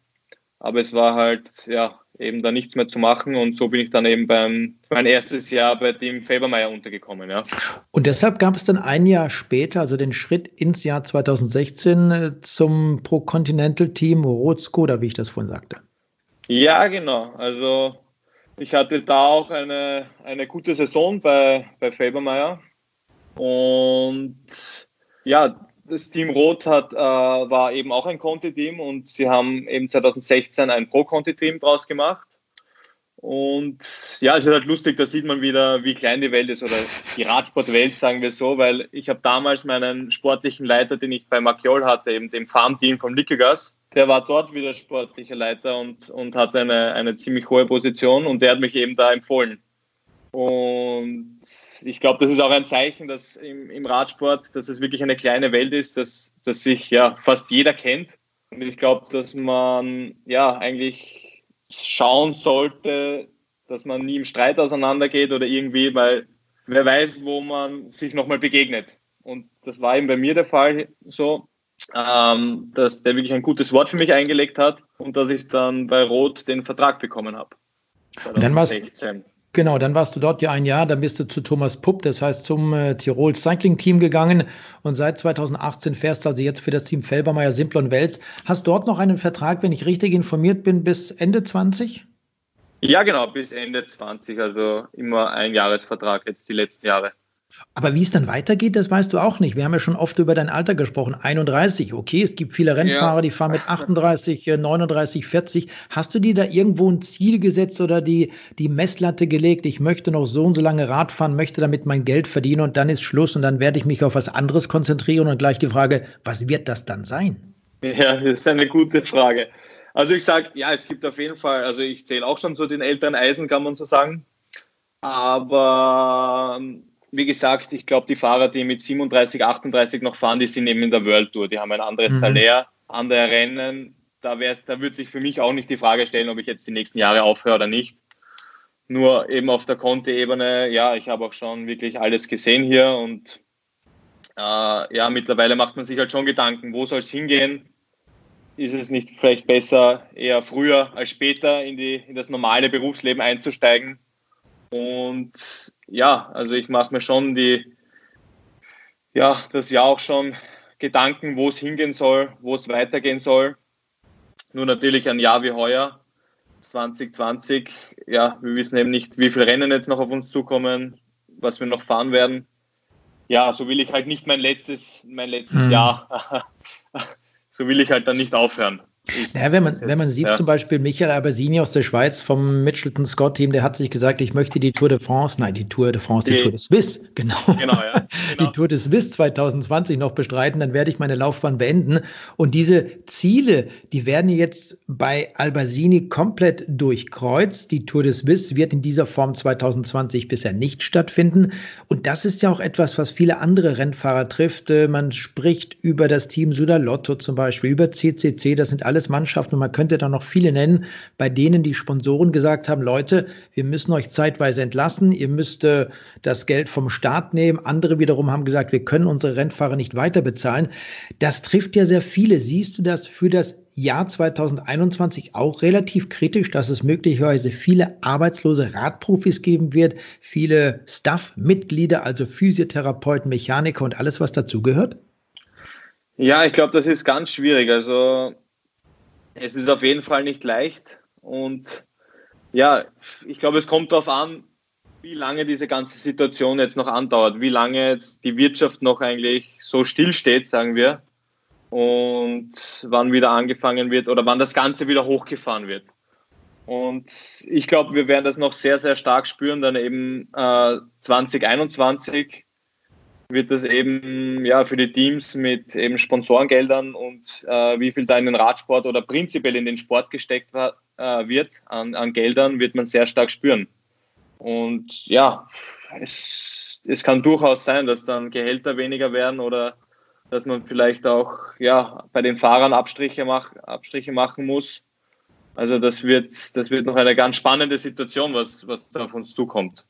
Aber es war halt, ja, eben da nichts mehr zu machen und so bin ich dann eben beim mein erstes Jahr bei dem Fabermeier untergekommen, ja. Und deshalb gab es dann ein Jahr später, also den Schritt ins Jahr 2016 äh, zum Pro Continental Team Rot Skoda, wie ich das vorhin sagte. Ja, genau. Also ich hatte da auch eine, eine gute Saison bei, bei Fabermeier. Und ja, das Team Rot hat, äh, war eben auch ein Conti-Team und sie haben eben 2016 ein Pro-Conti-Team draus gemacht. Und ja, es ist halt lustig, da sieht man wieder, wie klein die Welt ist oder die Radsportwelt, sagen wir so, weil ich habe damals meinen sportlichen Leiter, den ich bei Maciol hatte, eben dem Farmteam vom Lickegas, der war dort wieder sportlicher Leiter und, und hatte eine, eine ziemlich hohe Position und der hat mich eben da empfohlen. Und ich glaube, das ist auch ein Zeichen, dass im, im, Radsport, dass es wirklich eine kleine Welt ist, dass, dass sich ja fast jeder kennt. Und ich glaube, dass man ja eigentlich schauen sollte, dass man nie im Streit auseinandergeht oder irgendwie, weil wer weiß, wo man sich nochmal begegnet. Und das war eben bei mir der Fall so ähm, dass der wirklich ein gutes Wort für mich eingelegt hat und dass ich dann bei Rot den Vertrag bekommen habe. Und dann warst, genau, dann warst du dort ja ein Jahr, dann bist du zu Thomas Pupp, das heißt zum äh, Tirol Cycling Team gegangen und seit 2018 fährst du also jetzt für das Team Felbermeier Simplon Wels. Hast dort noch einen Vertrag, wenn ich richtig informiert bin, bis Ende 20? Ja, genau, bis Ende 20, also immer ein Jahresvertrag jetzt die letzten Jahre. Aber wie es dann weitergeht, das weißt du auch nicht. Wir haben ja schon oft über dein Alter gesprochen. 31, okay, es gibt viele Rennfahrer, ja. die fahren mit 38, 39, 40. Hast du dir da irgendwo ein Ziel gesetzt oder die, die Messlatte gelegt? Ich möchte noch so und so lange Rad fahren, möchte damit mein Geld verdienen und dann ist Schluss und dann werde ich mich auf was anderes konzentrieren und gleich die Frage, was wird das dann sein? Ja, das ist eine gute Frage. Also ich sage, ja, es gibt auf jeden Fall, also ich zähle auch schon zu den älteren Eisen, kann man so sagen. Aber wie gesagt, ich glaube, die Fahrer, die mit 37, 38 noch fahren, die sind eben in der World Tour. Die haben ein anderes mhm. Salär, andere Rennen. Da, da wird sich für mich auch nicht die Frage stellen, ob ich jetzt die nächsten Jahre aufhöre oder nicht. Nur eben auf der Conte-Ebene, ja, ich habe auch schon wirklich alles gesehen hier und äh, ja, mittlerweile macht man sich halt schon Gedanken, wo soll es hingehen? Ist es nicht vielleicht besser, eher früher als später in, die, in das normale Berufsleben einzusteigen? Und ja, also ich mache mir schon die, ja, das Jahr auch schon Gedanken, wo es hingehen soll, wo es weitergehen soll. Nur natürlich ein Jahr wie heuer, 2020, ja, wir wissen eben nicht, wie viele Rennen jetzt noch auf uns zukommen, was wir noch fahren werden. Ja, so will ich halt nicht mein letztes, mein letztes mhm. Jahr, so will ich halt dann nicht aufhören. Ja, wenn man, wenn man sieht, ja. zum Beispiel Michael Albersini aus der Schweiz vom Mitchelton Scott Team, der hat sich gesagt, ich möchte die Tour de France, nein, die Tour de France, die, die Tour de Suisse, genau. genau, ja, genau. Die Tour de Suisse 2020 noch bestreiten, dann werde ich meine Laufbahn beenden. Und diese Ziele, die werden jetzt bei Albersini komplett durchkreuzt. Die Tour de Suisse wird in dieser Form 2020 bisher nicht stattfinden. Und das ist ja auch etwas, was viele andere Rennfahrer trifft. Äh, man spricht über das Team Sudalotto zum Beispiel, über CCC, das sind alle alles Mannschaften und man könnte da noch viele nennen, bei denen die Sponsoren gesagt haben, Leute, wir müssen euch zeitweise entlassen, ihr müsst äh, das Geld vom Staat nehmen. Andere wiederum haben gesagt, wir können unsere Rennfahrer nicht weiter bezahlen. Das trifft ja sehr viele. Siehst du das für das Jahr 2021 auch relativ kritisch, dass es möglicherweise viele arbeitslose Radprofis geben wird, viele Staff-Mitglieder, also Physiotherapeuten, Mechaniker und alles, was dazugehört? Ja, ich glaube, das ist ganz schwierig. Also es ist auf jeden Fall nicht leicht und ja, ich glaube, es kommt darauf an, wie lange diese ganze Situation jetzt noch andauert, wie lange jetzt die Wirtschaft noch eigentlich so still steht, sagen wir, und wann wieder angefangen wird oder wann das Ganze wieder hochgefahren wird. Und ich glaube, wir werden das noch sehr, sehr stark spüren, dann eben äh, 2021 wird das eben ja für die Teams mit eben Sponsorengeldern und äh, wie viel da in den Radsport oder prinzipiell in den Sport gesteckt äh, wird an, an Geldern, wird man sehr stark spüren. Und ja, es, es kann durchaus sein, dass dann Gehälter weniger werden oder dass man vielleicht auch ja, bei den Fahrern Abstriche, mach, Abstriche machen muss. Also das wird, das wird noch eine ganz spannende Situation, was, was da auf uns zukommt.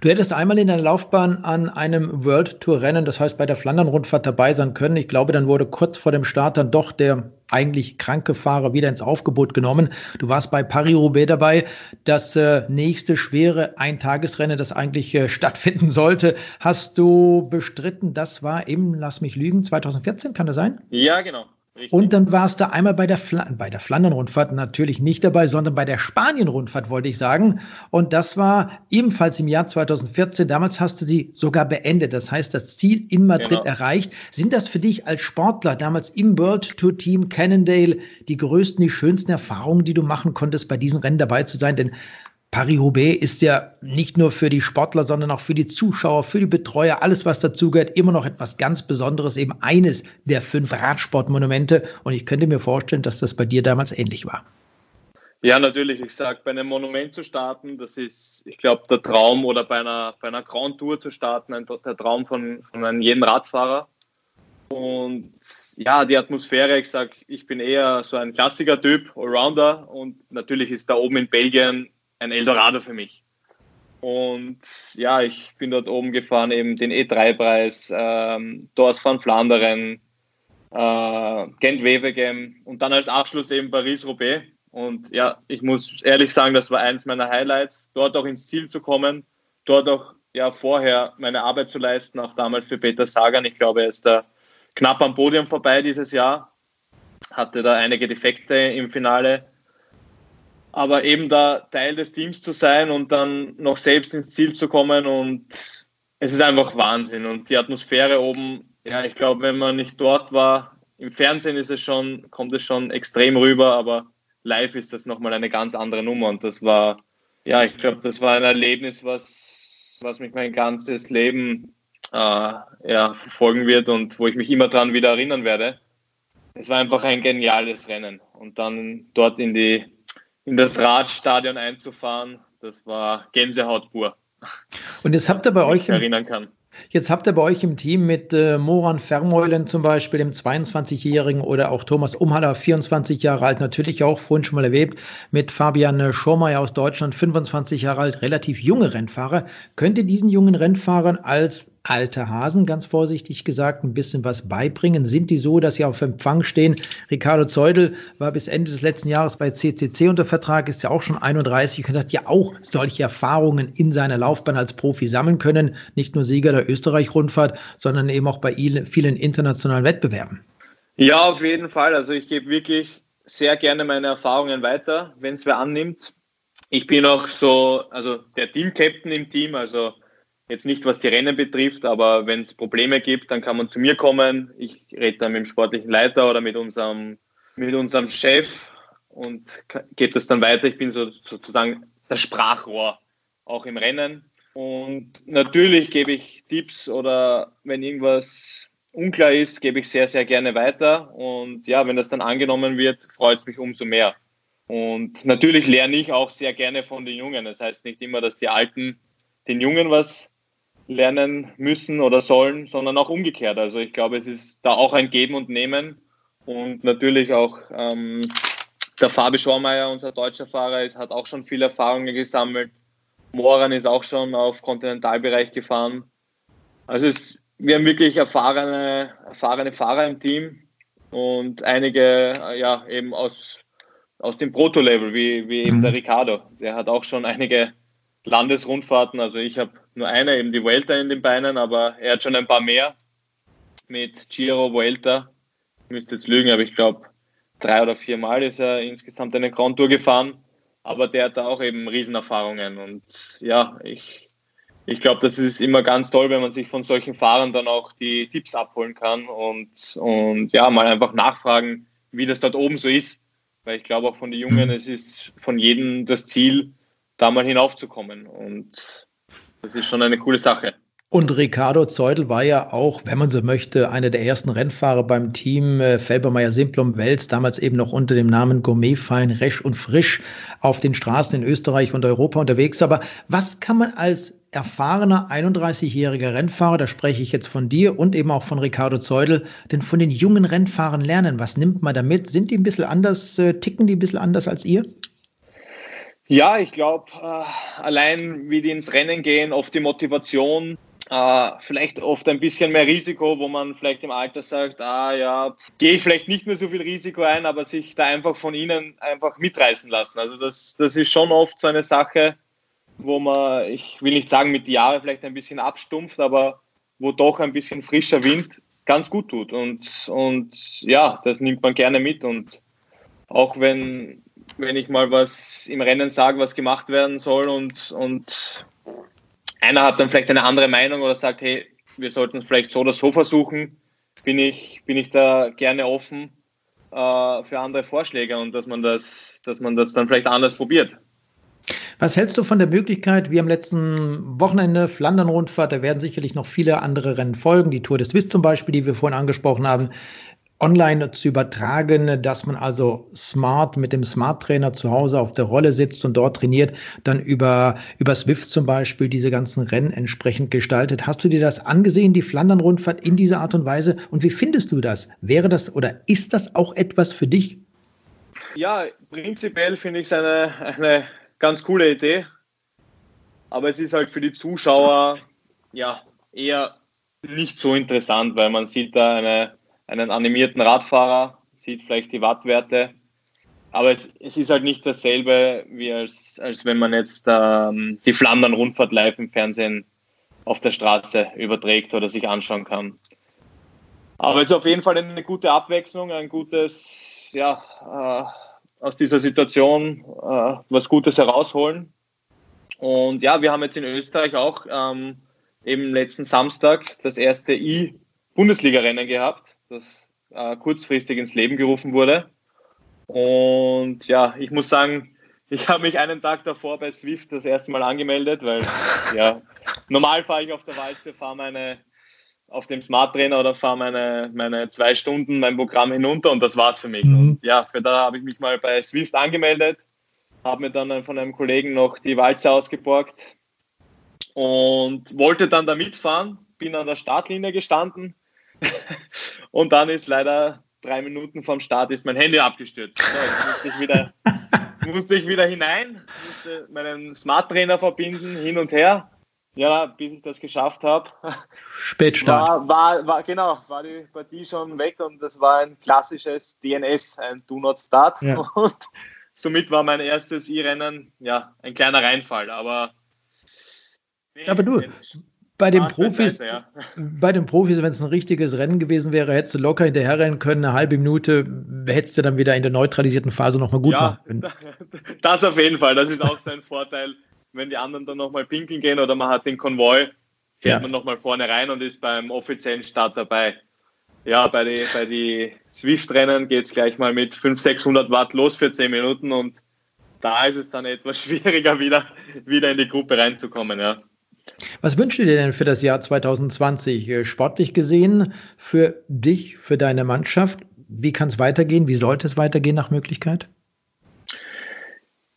Du hättest einmal in deiner Laufbahn an einem World Tour Rennen, das heißt bei der Flandern-Rundfahrt dabei sein können. Ich glaube, dann wurde kurz vor dem Start dann doch der eigentlich kranke Fahrer wieder ins Aufgebot genommen. Du warst bei Paris-Roubaix dabei, das äh, nächste schwere Eintagesrennen, das eigentlich äh, stattfinden sollte. Hast du bestritten, das war im, lass mich lügen, 2014, kann das sein? Ja, genau. Richtig. Und dann warst du einmal bei der, Fla bei der Flandern-Rundfahrt natürlich nicht dabei, sondern bei der Spanien-Rundfahrt, wollte ich sagen. Und das war ebenfalls im Jahr 2014. Damals hast du sie sogar beendet. Das heißt, das Ziel in Madrid genau. erreicht. Sind das für dich als Sportler damals im World Tour Team Cannondale die größten, die schönsten Erfahrungen, die du machen konntest, bei diesen Rennen dabei zu sein? Denn Paris-Roubaix ist ja nicht nur für die Sportler, sondern auch für die Zuschauer, für die Betreuer, alles, was dazugehört, immer noch etwas ganz Besonderes, eben eines der fünf Radsportmonumente. Und ich könnte mir vorstellen, dass das bei dir damals ähnlich war. Ja, natürlich. Ich sage, bei einem Monument zu starten, das ist, ich glaube, der Traum oder bei einer, bei einer Grand Tour zu starten, ein, der Traum von, von jedem Radfahrer. Und ja, die Atmosphäre, ich sage, ich bin eher so ein Klassiker-Typ, Allrounder. Und natürlich ist da oben in Belgien ein Eldorado für mich. Und ja, ich bin dort oben gefahren, eben den E3-Preis, ähm, dort von Flandern, äh, Gent-Wevelgem und dann als Abschluss eben Paris-Roubaix. Und ja, ich muss ehrlich sagen, das war eins meiner Highlights, dort auch ins Ziel zu kommen, dort auch ja vorher meine Arbeit zu leisten, auch damals für Peter Sagan. Ich glaube, er ist da knapp am Podium vorbei dieses Jahr, hatte da einige Defekte im Finale aber eben da Teil des Teams zu sein und dann noch selbst ins Ziel zu kommen und es ist einfach Wahnsinn. Und die Atmosphäre oben, ja, ich glaube, wenn man nicht dort war, im Fernsehen ist es schon, kommt es schon extrem rüber, aber live ist das nochmal eine ganz andere Nummer. Und das war, ja, ich glaube, das war ein Erlebnis, was, was mich mein ganzes Leben äh, ja, verfolgen wird und wo ich mich immer dran wieder erinnern werde. Es war einfach ein geniales Rennen. Und dann dort in die in das Radstadion einzufahren, das war Gänsehaut pur. Und jetzt habt ihr bei euch erinnern kann. Jetzt habt ihr bei euch im Team mit äh, Moran Vermeulen zum Beispiel, dem 22-Jährigen, oder auch Thomas Umhaller, 24 Jahre alt, natürlich auch vorhin schon mal erwähnt, mit Fabian Schormeier aus Deutschland, 25 Jahre alt, relativ junge Rennfahrer. Könnt ihr diesen jungen Rennfahrern als alte Hasen, ganz vorsichtig gesagt, ein bisschen was beibringen? Sind die so, dass sie auf Empfang stehen? Ricardo Zeudel war bis Ende des letzten Jahres bei CCC unter Vertrag, ist ja auch schon 31 und hat ja auch solche Erfahrungen in seiner Laufbahn als Profi sammeln können. Nicht nur Sieger der Österreich-Rundfahrt, sondern eben auch bei vielen internationalen Wettbewerben. Ja, auf jeden Fall. Also ich gebe wirklich sehr gerne meine Erfahrungen weiter, wenn es wer annimmt. Ich bin auch so, also der Team-Captain im Team, also Jetzt nicht, was die Rennen betrifft, aber wenn es Probleme gibt, dann kann man zu mir kommen. Ich rede dann mit dem sportlichen Leiter oder mit unserem, mit unserem Chef und gebe das dann weiter. Ich bin so, sozusagen das Sprachrohr auch im Rennen. Und natürlich gebe ich Tipps oder wenn irgendwas unklar ist, gebe ich sehr, sehr gerne weiter. Und ja, wenn das dann angenommen wird, freut es mich umso mehr. Und natürlich lerne ich auch sehr gerne von den Jungen. Das heißt nicht immer, dass die Alten den Jungen was lernen müssen oder sollen, sondern auch umgekehrt. Also ich glaube, es ist da auch ein Geben und Nehmen und natürlich auch ähm, der Fabi Schormeier, unser deutscher Fahrer, ist, hat auch schon viele Erfahrungen gesammelt. Moran ist auch schon auf Kontinentalbereich gefahren. Also es, wir haben wirklich erfahrene, erfahrene Fahrer im Team und einige ja eben aus, aus dem Proto-Level, wie, wie eben mhm. der Ricardo. Der hat auch schon einige Landesrundfahrten. Also ich habe nur eine, eben die Vuelta in den Beinen, aber er hat schon ein paar mehr mit Giro, Vuelta. Ich müsste jetzt lügen, aber ich glaube, drei oder vier Mal ist er insgesamt eine Grand Tour gefahren. Aber der hat da auch eben Riesenerfahrungen. Und ja, ich, ich glaube, das ist immer ganz toll, wenn man sich von solchen Fahrern dann auch die Tipps abholen kann und, und ja, mal einfach nachfragen, wie das dort oben so ist. Weil ich glaube auch von den Jungen, es ist von jedem das Ziel, da mal hinaufzukommen. Und das ist schon eine coole Sache. Und Ricardo Zeudel war ja auch, wenn man so möchte, einer der ersten Rennfahrer beim Team äh, Felbermeier Simplum Wels, damals eben noch unter dem Namen Gourmet Fein, Resch und Frisch auf den Straßen in Österreich und Europa unterwegs. Aber was kann man als erfahrener 31-jähriger Rennfahrer, da spreche ich jetzt von dir und eben auch von Ricardo Zeudel, denn von den jungen Rennfahrern lernen? Was nimmt man damit? Sind die ein bisschen anders, äh, ticken die ein bisschen anders als ihr? Ja, ich glaube, äh, allein wie die ins Rennen gehen, oft die Motivation, äh, vielleicht oft ein bisschen mehr Risiko, wo man vielleicht im Alter sagt, ah ja, gehe ich vielleicht nicht mehr so viel Risiko ein, aber sich da einfach von ihnen einfach mitreißen lassen. Also das, das ist schon oft so eine Sache, wo man, ich will nicht sagen, mit Jahren vielleicht ein bisschen abstumpft, aber wo doch ein bisschen frischer Wind ganz gut tut. Und, und ja, das nimmt man gerne mit. Und auch wenn, wenn ich mal was im Rennen sage, was gemacht werden soll und, und einer hat dann vielleicht eine andere Meinung oder sagt, hey, wir sollten es vielleicht so oder so versuchen, bin ich, bin ich da gerne offen äh, für andere Vorschläge und dass man das, dass man das dann vielleicht anders probiert. Was hältst du von der Möglichkeit, wie am letzten Wochenende Flandern-Rundfahrt, da werden sicherlich noch viele andere Rennen folgen, die Tour des Swiss zum Beispiel, die wir vorhin angesprochen haben, online zu übertragen, dass man also smart mit dem Smart Trainer zu Hause auf der Rolle sitzt und dort trainiert, dann über, über Swift zum Beispiel diese ganzen Rennen entsprechend gestaltet. Hast du dir das angesehen, die Flandern-Rundfahrt in dieser Art und Weise? Und wie findest du das? Wäre das oder ist das auch etwas für dich? Ja, prinzipiell finde ich es eine, eine ganz coole Idee. Aber es ist halt für die Zuschauer ja eher nicht so interessant, weil man sieht da eine einen animierten Radfahrer, sieht vielleicht die Wattwerte. Aber es, es ist halt nicht dasselbe, wie als, als wenn man jetzt ähm, die Flandern-Rundfahrt live im Fernsehen auf der Straße überträgt oder sich anschauen kann. Aber es ist auf jeden Fall eine gute Abwechslung, ein gutes, ja, äh, aus dieser Situation äh, was Gutes herausholen. Und ja, wir haben jetzt in Österreich auch ähm, eben letzten Samstag das erste I-Bundesliga-Rennen gehabt das äh, kurzfristig ins Leben gerufen wurde. Und ja, ich muss sagen, ich habe mich einen Tag davor bei Swift das erste Mal angemeldet, weil ja, normal fahre ich auf der Walze, fahre meine auf dem Smart Trainer oder fahre meine, meine zwei Stunden mein Programm hinunter und das war's für mich. Mhm. Und ja, für da habe ich mich mal bei Swift angemeldet, habe mir dann von einem Kollegen noch die Walze ausgeborgt und wollte dann da mitfahren, bin an der Startlinie gestanden und dann ist leider drei Minuten vom Start ist mein Handy abgestürzt. So, jetzt musste ich wieder, musste ich wieder hinein, musste meinen Smart Trainer verbinden, hin und her. Ja, bis ich das geschafft habe. Spätstart. War, war, war, genau, war die Partie schon weg und das war ein klassisches DNS, ein Do Not Start. Ja. Und somit war mein erstes E-Rennen ja ein kleiner Reinfall. Aber, nee, aber du, jetzt, bei den Profis, Seite, ja. bei den Profis, wenn es ein richtiges Rennen gewesen wäre, hättest du locker hinterherrennen können, eine halbe Minute, hättest du dann wieder in der neutralisierten Phase nochmal gut ja, machen können. Das auf jeden Fall. Das ist auch so ein Vorteil, wenn die anderen dann nochmal pinkeln gehen oder man hat den Konvoi, fährt ja. man nochmal vorne rein und ist beim offiziellen Start dabei. Ja, bei den bei die Swift-Rennen geht es gleich mal mit 500, 600 Watt los für 10 Minuten und da ist es dann etwas schwieriger, wieder, wieder in die Gruppe reinzukommen. Ja. Was wünschst du dir denn für das Jahr 2020? Äh, sportlich gesehen, für dich, für deine Mannschaft? Wie kann es weitergehen? Wie sollte es weitergehen nach Möglichkeit?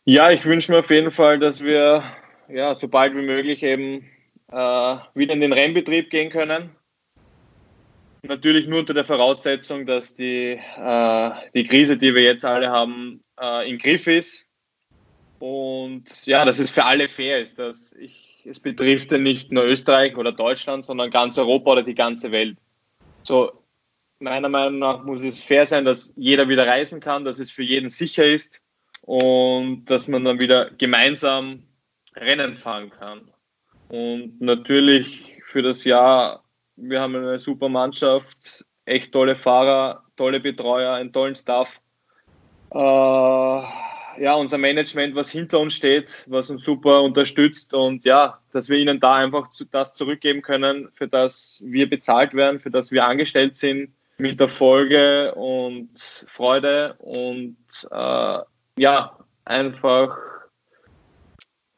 Ja, ich wünsche mir auf jeden Fall, dass wir ja, so bald wie möglich eben äh, wieder in den Rennbetrieb gehen können. Natürlich nur unter der Voraussetzung, dass die, äh, die Krise, die wir jetzt alle haben, äh, im Griff ist. Und ja, dass es für alle fair ist. Dass ich es betrifft ja nicht nur Österreich oder Deutschland, sondern ganz Europa oder die ganze Welt. So, meiner Meinung nach muss es fair sein, dass jeder wieder reisen kann, dass es für jeden sicher ist und dass man dann wieder gemeinsam Rennen fahren kann. Und natürlich für das Jahr, wir haben eine super Mannschaft, echt tolle Fahrer, tolle Betreuer, einen tollen Staff. Äh, ja, unser Management, was hinter uns steht, was uns super unterstützt und ja, dass wir ihnen da einfach das zurückgeben können, für das wir bezahlt werden, für das wir angestellt sind, mit Erfolge und Freude und äh, ja, einfach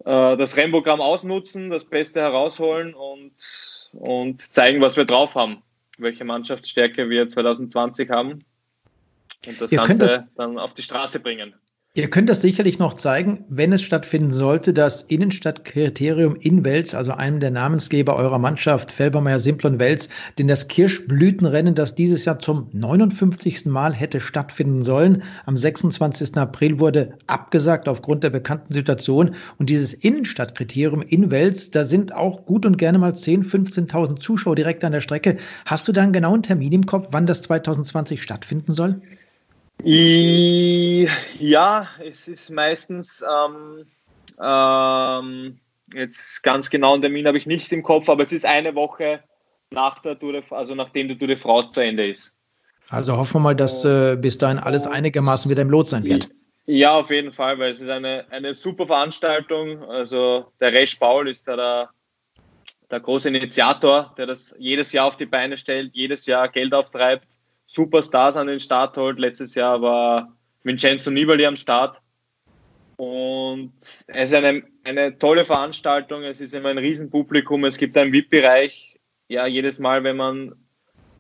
äh, das Rennprogramm ausnutzen, das Beste herausholen und und zeigen, was wir drauf haben, welche Mannschaftsstärke wir 2020 haben und das Ihr Ganze dann auf die Straße bringen. Ihr könnt das sicherlich noch zeigen, wenn es stattfinden sollte, das Innenstadtkriterium in Wels, also einem der Namensgeber eurer Mannschaft, Felbermeier Simplon Wels, denn das Kirschblütenrennen, das dieses Jahr zum 59. Mal hätte stattfinden sollen, am 26. April wurde abgesagt aufgrund der bekannten Situation. Und dieses Innenstadtkriterium in Wels, da sind auch gut und gerne mal 10.000, 15.000 Zuschauer direkt an der Strecke. Hast du da einen genauen Termin im Kopf, wann das 2020 stattfinden soll? Ja, es ist meistens ähm, ähm, jetzt ganz genau einen Termin habe ich nicht im Kopf, aber es ist eine Woche nach der Tour de, also nachdem die Tour de France zu Ende ist. Also hoffen wir mal, dass äh, bis dahin alles einigermaßen wieder im Lot sein wird. Ja, auf jeden Fall, weil es ist eine, eine super Veranstaltung. Also der Resch Paul ist da der, der große Initiator, der das jedes Jahr auf die Beine stellt, jedes Jahr Geld auftreibt Superstars an den Start holt. Letztes Jahr war Vincenzo Nibali am Start. Und es ist eine, eine tolle Veranstaltung. Es ist immer ein Riesenpublikum. Es gibt einen VIP-Bereich. Ja, jedes Mal, wenn man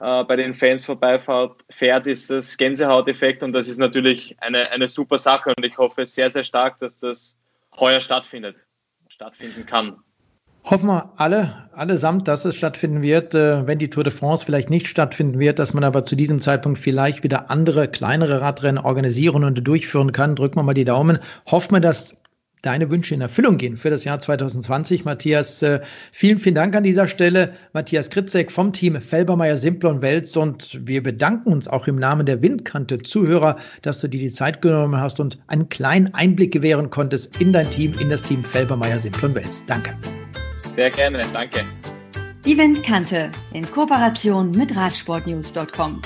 äh, bei den Fans vorbeifährt, fährt, ist das Gänsehauteffekt und das ist natürlich eine, eine super Sache und ich hoffe sehr, sehr stark, dass das heuer stattfindet, stattfinden kann. Hoffen wir alle, allesamt, dass es stattfinden wird, äh, wenn die Tour de France vielleicht nicht stattfinden wird, dass man aber zu diesem Zeitpunkt vielleicht wieder andere, kleinere Radrennen organisieren und durchführen kann. Drücken wir mal die Daumen. Hoffen wir, dass deine Wünsche in Erfüllung gehen für das Jahr 2020. Matthias, äh, vielen, vielen Dank an dieser Stelle. Matthias Kritzek vom Team Felbermeier Simplon Wels und wir bedanken uns auch im Namen der Windkante Zuhörer, dass du dir die Zeit genommen hast und einen kleinen Einblick gewähren konntest in dein Team, in das Team Felbermeier Simplon Wels. Danke. Sehr gerne, danke. Die Windkante in Kooperation mit Radsportnews.com.